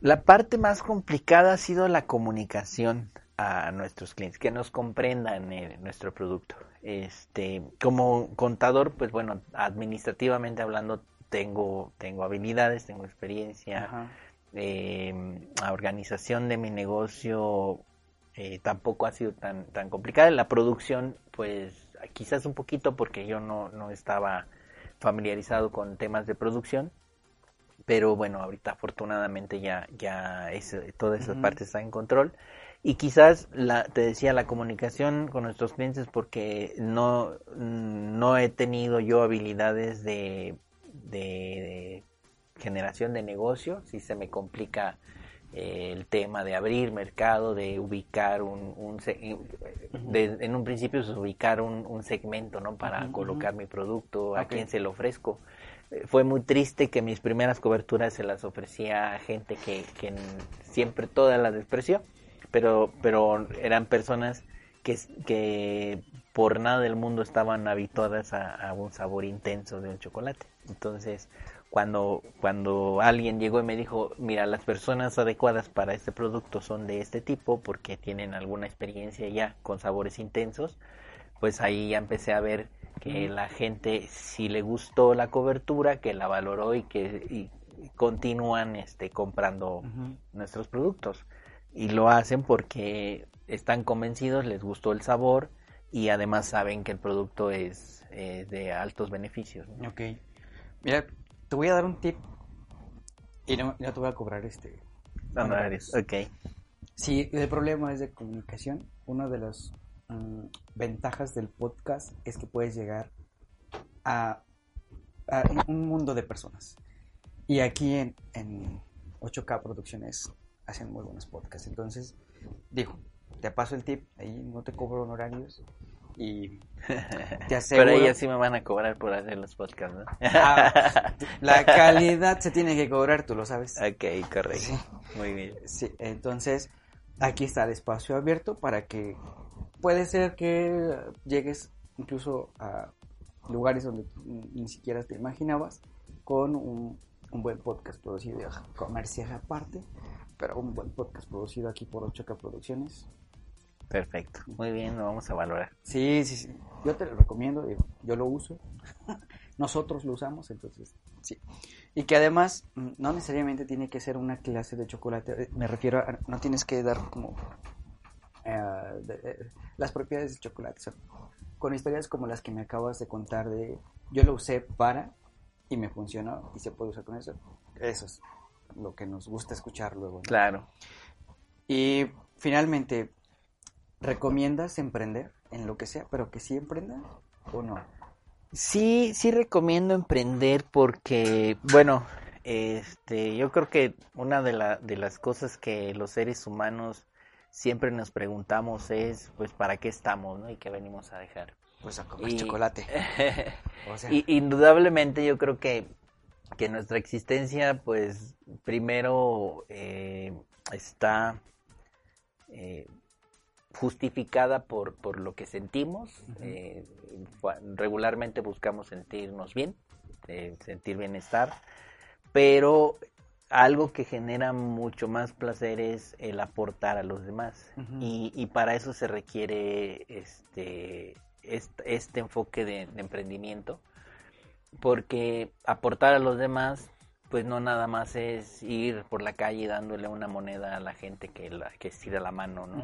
La parte más complicada ha sido la comunicación a nuestros clientes, que nos comprendan eh, nuestro producto. Este, como contador, pues bueno, administrativamente hablando, tengo, tengo habilidades, tengo experiencia, eh, la organización de mi negocio eh, tampoco ha sido tan, tan complicada. La producción, pues quizás un poquito porque yo no, no estaba familiarizado con temas de producción. Pero bueno, ahorita afortunadamente ya, ya es, toda esa Ujú. parte está en control. Y quizás, la, te decía, la comunicación con nuestros clientes porque no, no he tenido yo habilidades de, de, de generación de negocio. Si se me complica eh, el tema de abrir mercado, de ubicar un, de- en un principio es ubicar un, un segmento, ¿no? Para colocar mi producto, a quién se lo ofrezco. Fue muy triste que mis primeras coberturas se las ofrecía a gente que, siempre todas las despreció, pero, pero eran personas que por nada del mundo estaban habituadas a, a un sabor intenso de un chocolate. Entonces, cuando, cuando alguien llegó y me dijo, mira, las personas adecuadas para este producto son de este tipo porque tienen alguna experiencia ya con sabores intensos, pues ahí ya empecé a ver que la gente si le gustó la cobertura, que la valoró y que y continúan este comprando nuestros productos y lo hacen porque están convencidos, les gustó el sabor y además saben que el producto es eh, de altos beneficios. ¿no? Ok. Mira, te voy a dar un tip y no, no te voy a cobrar este. Honorarios. Ok. Si el problema es de comunicación, una de las mm, ventajas del podcast es que puedes llegar a, a un mundo de personas. Y aquí en, en 8K Producciones hacen muy buenos podcasts. Entonces, digo, te paso el tip, ahí no te cobro honorarios y te aseguro... Pero ellos sí me van a cobrar por hacer los podcasts, ¿no? Ah, la calidad se tiene que cobrar, tú lo sabes. ok, correcto. Sí. Muy bien. Sí, entonces aquí está el espacio abierto para que puede ser que llegues incluso a lugares donde ni siquiera te imaginabas con un, un buen podcast producido, comercial aparte, pero un buen podcast producido aquí por 8K Producciones. Perfecto. Muy bien, lo vamos a valorar. Sí, sí, sí. Yo te lo recomiendo, digo, yo lo uso. Nosotros lo usamos, entonces, sí. Y que además, mm, no necesariamente tiene que ser una clase de chocolate. eh, Me refiero a, no tienes que dar como eh, de- eh, las propiedades del chocolate. o sea, con historias como las que me acabas de contar de, yo lo usé para y me funcionó y se puede usar con eso. Eso es lo que nos gusta escuchar luego. ¿no? Claro. Y finalmente, ¿recomiendas emprender en lo que sea, pero que sí emprendan o no? Sí, sí recomiendo emprender porque, bueno, este, yo creo que una de, la, de las cosas que los seres humanos siempre nos preguntamos es, pues, ¿para qué estamos, no? Y qué venimos a dejar. Pues a comer Y- chocolate. O sea, Y indudablemente yo creo que, que nuestra existencia, pues, primero eh, está eh, justificada por, por lo que sentimos. eh, regularmente buscamos sentirnos bien, sentir bienestar, pero algo que genera mucho más placer es el aportar a los demás. Y, y para eso se requiere este, este, este enfoque de, de emprendimiento, porque aportar a los demás, pues no nada más es ir por la calle dándole una moneda a la gente que, la, que estira la mano, ¿no?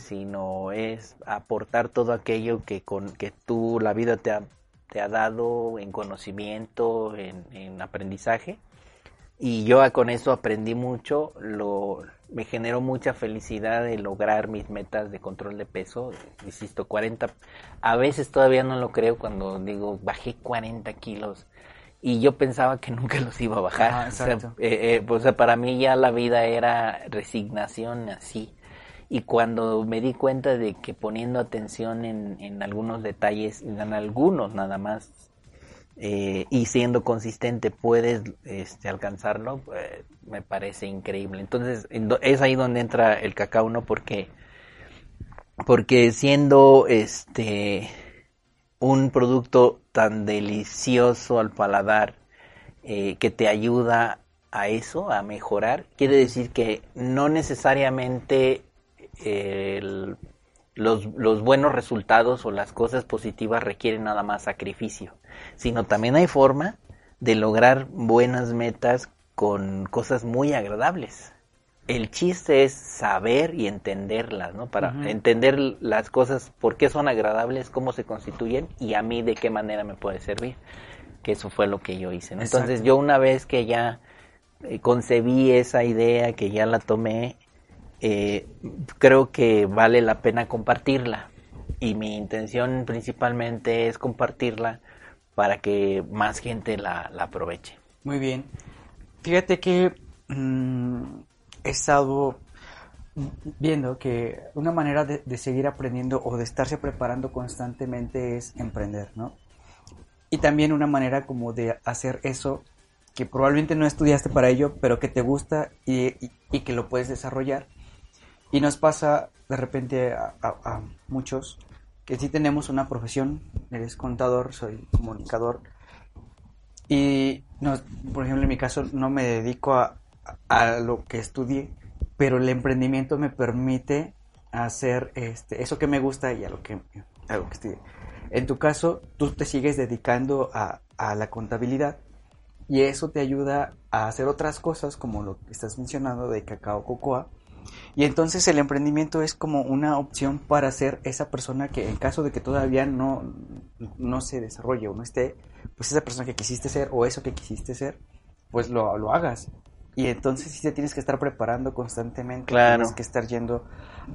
sino es aportar todo aquello que con que tú la vida te ha, te ha dado en conocimiento, en, en aprendizaje. Y yo con eso aprendí mucho, lo, me generó mucha felicidad de lograr mis metas de control de peso, insisto, 40, a veces todavía no lo creo cuando digo bajé 40 kilos y yo pensaba que nunca los iba a bajar. O sea, eh, eh, o sea, para mí ya la vida era resignación así. Y cuando me di cuenta de que poniendo atención en, en algunos detalles, en algunos nada más, eh, y siendo consistente puedes este, alcanzarlo, eh, me parece increíble. Entonces es ahí donde entra el cacao, ¿no? Porque, porque siendo este un producto tan delicioso al paladar eh, que te ayuda a eso, a mejorar, quiere decir que no necesariamente el- los, los buenos resultados o las cosas positivas requieren nada más sacrificio, sino también hay forma de lograr buenas metas con cosas muy agradables. El chiste es saber y entenderlas, ¿no? Para entender las cosas, por qué son agradables, cómo se constituyen y a mí de qué manera me puede servir. Que eso fue lo que yo hice. ¿no? Entonces yo una vez que ya eh, concebí esa idea, que ya la tomé, eh, creo que vale la pena compartirla. Y mi intención principalmente es compartirla para que más gente la, la aproveche. Muy bien. Fíjate que mm, he estado viendo que una manera de, de seguir aprendiendo o de estarse preparando constantemente es emprender, ¿no? Y también una manera como de hacer eso que probablemente no estudiaste para ello, pero que te gusta y, y- y que lo puedes desarrollar. Y nos pasa de repente a, muchos que sí tenemos una profesión, eres contador, soy comunicador, y no, por ejemplo, en mi caso no me dedico a, a lo que estudié, pero el emprendimiento me permite hacer este, eso que me gusta y a lo que, a lo que estudié. En tu caso, tú te sigues dedicando a, a la contabilidad y eso te ayuda a hacer otras cosas como lo que estás mencionando de cacao cocoa. Y entonces el emprendimiento es como una opción para ser esa persona que en caso de que todavía no, no se desarrolle o no esté, pues esa persona que quisiste ser o eso que quisiste ser, pues lo, lo hagas. Y entonces sí te tienes que estar preparando constantemente, Claro. tienes que estar yendo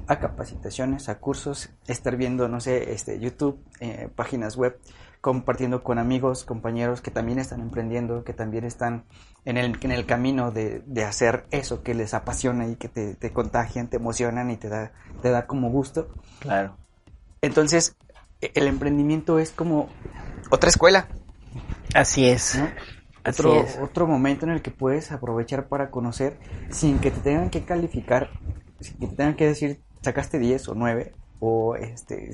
a capacitaciones, a cursos, estar viendo, no sé, este YouTube, eh, páginas web, compartiendo con amigos, compañeros que también están emprendiendo, que también están en el, en el camino de, de hacer eso que les apasiona y que te, te contagian, te emocionan y te da, te da como gusto. Claro. Entonces, e- el emprendimiento es como otra escuela, Así es. ¿no? Así Otro, es. otro momento en el que puedes aprovechar para conocer sin que te tengan que calificar, sin que te tengan que decir sacaste 10 o 9 o este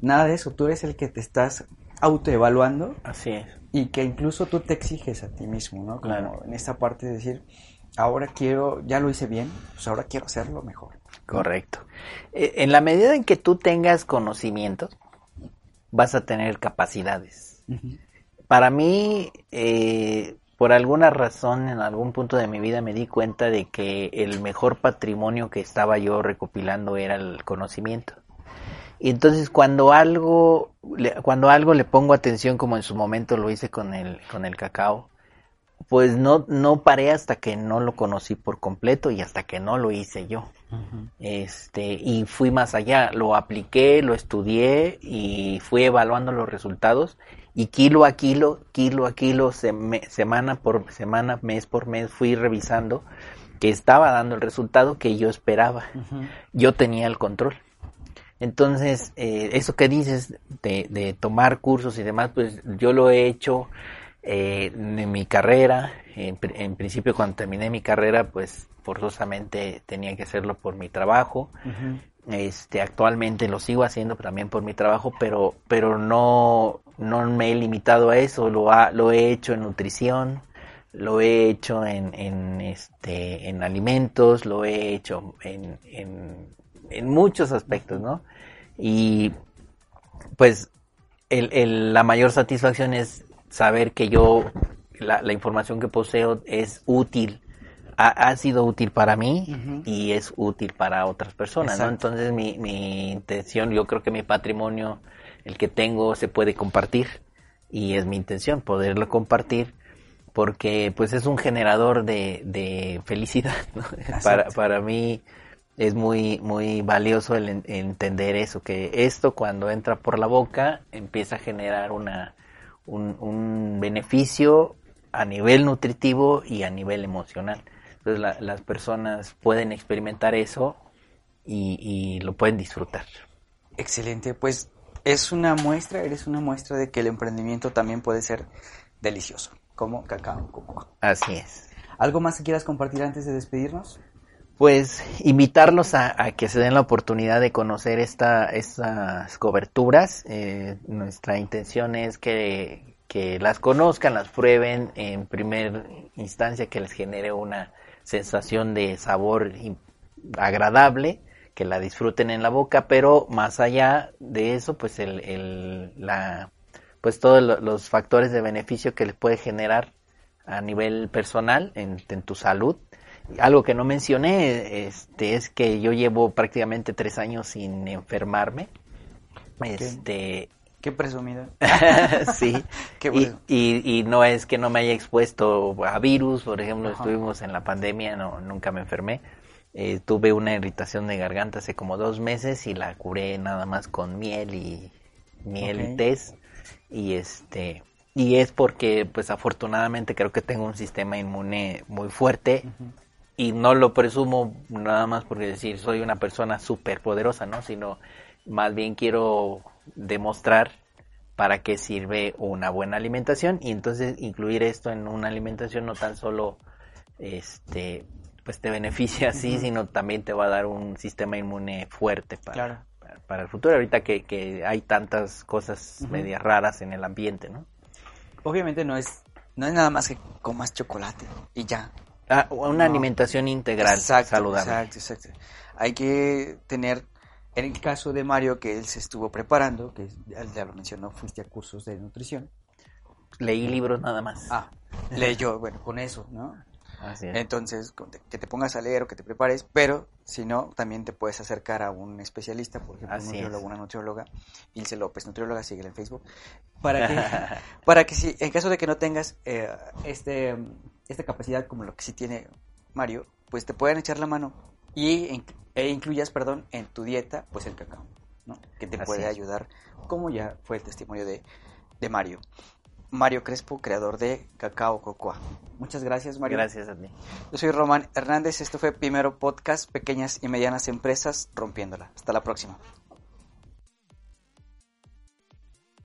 nada de eso, tú eres el que te estás autoevaluando Así es. y que incluso tú te exiges a ti mismo, ¿no? Como Claro. en esta parte de decir, ahora quiero, ya lo hice bien, pues ahora quiero hacerlo mejor. Correcto. Eh, En la medida en que tú tengas conocimientos, vas a tener capacidades. Para mí, eh, por alguna razón, en algún punto de mi vida me di cuenta de que el mejor patrimonio que estaba yo recopilando era el conocimiento. Y entonces cuando algo, le- cuando algo le pongo atención, como en su momento lo hice con el, con el cacao, pues no, no paré hasta que no lo conocí por completo y hasta que no lo hice yo. Este, y fui más allá, lo apliqué, lo estudié y fui evaluando los resultados Y kilo a kilo, kilo a kilo, semana por semana, mes por mes, fui revisando que estaba dando el resultado que yo esperaba. Yo tenía el control. Entonces, eh, eso que dices de, de tomar cursos y demás, pues yo lo he hecho eh, en mi carrera. En, en principio, cuando terminé mi carrera, pues forzosamente tenía que hacerlo por mi trabajo. Este, actualmente lo sigo haciendo también por mi trabajo, pero, pero no, no me he limitado a eso. Lo, ha- lo he hecho en nutrición, lo he hecho en, en, este, en alimentos, lo he hecho en, en, en muchos aspectos, ¿no? Y pues el, el- la mayor satisfacción es saber que yo, la, la información que poseo es útil, ha, ha sido útil para mí y es útil para otras personas, ¿no? Entonces mi, mi intención, yo creo que mi patrimonio, el que tengo, se puede compartir y es mi intención poderlo compartir porque pues es un generador de, de felicidad, ¿no? Para, para mí es muy, muy valioso el en- entender eso, que esto cuando entra por la boca empieza a generar una, un, un beneficio a nivel nutritivo y a nivel emocional. Entonces la- las personas pueden experimentar eso y, y lo pueden disfrutar. Excelente, pues es una muestra, eres una muestra de que el emprendimiento también puede ser delicioso, como cacao cocoa. Así es. ¿Algo más que quieras compartir antes de despedirnos? Pues invitarlos a, a que se den la oportunidad de conocer esta, estas coberturas. Eh, nuestra intención es que, que las conozcan, las prueben en primer instancia, que les genere una sensación de sabor agradable, que la disfruten en la boca, pero más allá de eso, pues el, el- la, pues todos lo- los factores de beneficio que les puede generar a nivel personal en, en tu salud. Algo que no mencioné este, es que yo llevo prácticamente tres años sin enfermarme. Este, Qué presumida. sí. Qué y, bueno. y, y no es que no me haya expuesto a virus, por ejemplo, Ajá. estuvimos en la pandemia, no, nunca me enfermé. Eh, tuve una irritación de garganta hace como dos meses y la curé nada más con miel y miel y test. Y este, y es porque pues afortunadamente creo que tengo un sistema inmune muy fuerte y no lo presumo nada más porque decir soy una persona súper poderosa, ¿no? Sino más bien quiero demostrar para qué sirve una buena alimentación y entonces incluir esto en una alimentación no tan solo este pues te beneficia así, sino también te va a dar un sistema inmune fuerte para, Claro. para, para el futuro, ahorita que, que hay tantas cosas medias raras en el ambiente, ¿no? Obviamente no es, no es nada más que comas chocolate y ya. Ah, una No. alimentación integral, Exacto, saludable. Exacto, exacto. Hay que tener, en el caso de Mario, que él se estuvo preparando, que ya, ya lo mencionó, fuiste a cursos de nutrición. Leí libros nada más. Ah, leyó, bueno, con eso, ¿no? Así es. Entonces, que te pongas a leer o que te prepares, pero si no, también te puedes acercar a un especialista, por ejemplo, un nutriólogo, una nutrióloga, Ilse López, nutrióloga, síguela en Facebook, para que, para que si, en caso de que no tengas eh, este, esta capacidad como lo que sí tiene Mario, pues te puedan echar la mano y e incluyas, perdón, en tu dieta, pues el cacao, ¿no? Que te Así puede es. ayudar, como ya fue el testimonio de, de Mario. Mario Crespo, creador de Cacao Cocoa. Muchas gracias, Mario. Gracias a ti. Yo soy Román Hernández, esto fue Primero Podcast, Pequeñas y Medianas Empresas, Rompiéndola. Hasta la próxima.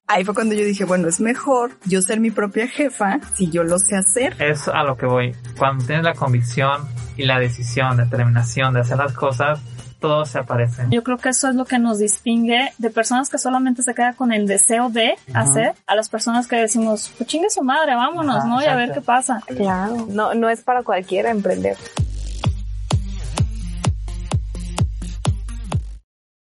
Ahí fue cuando yo dije, bueno, es mejor yo ser mi propia jefa si yo lo sé hacer. Es a lo que voy. Cuando tienes la convicción y la decisión, determinación de hacer las cosas, todo se aparece. Yo creo que eso es lo que nos distingue de personas que solamente se quedan con el deseo de hacer a las personas que decimos, pues chingue su madre, vámonos, Ajá, ¿no? Y a ver qué pasa. Claro. No, no es para cualquiera emprender.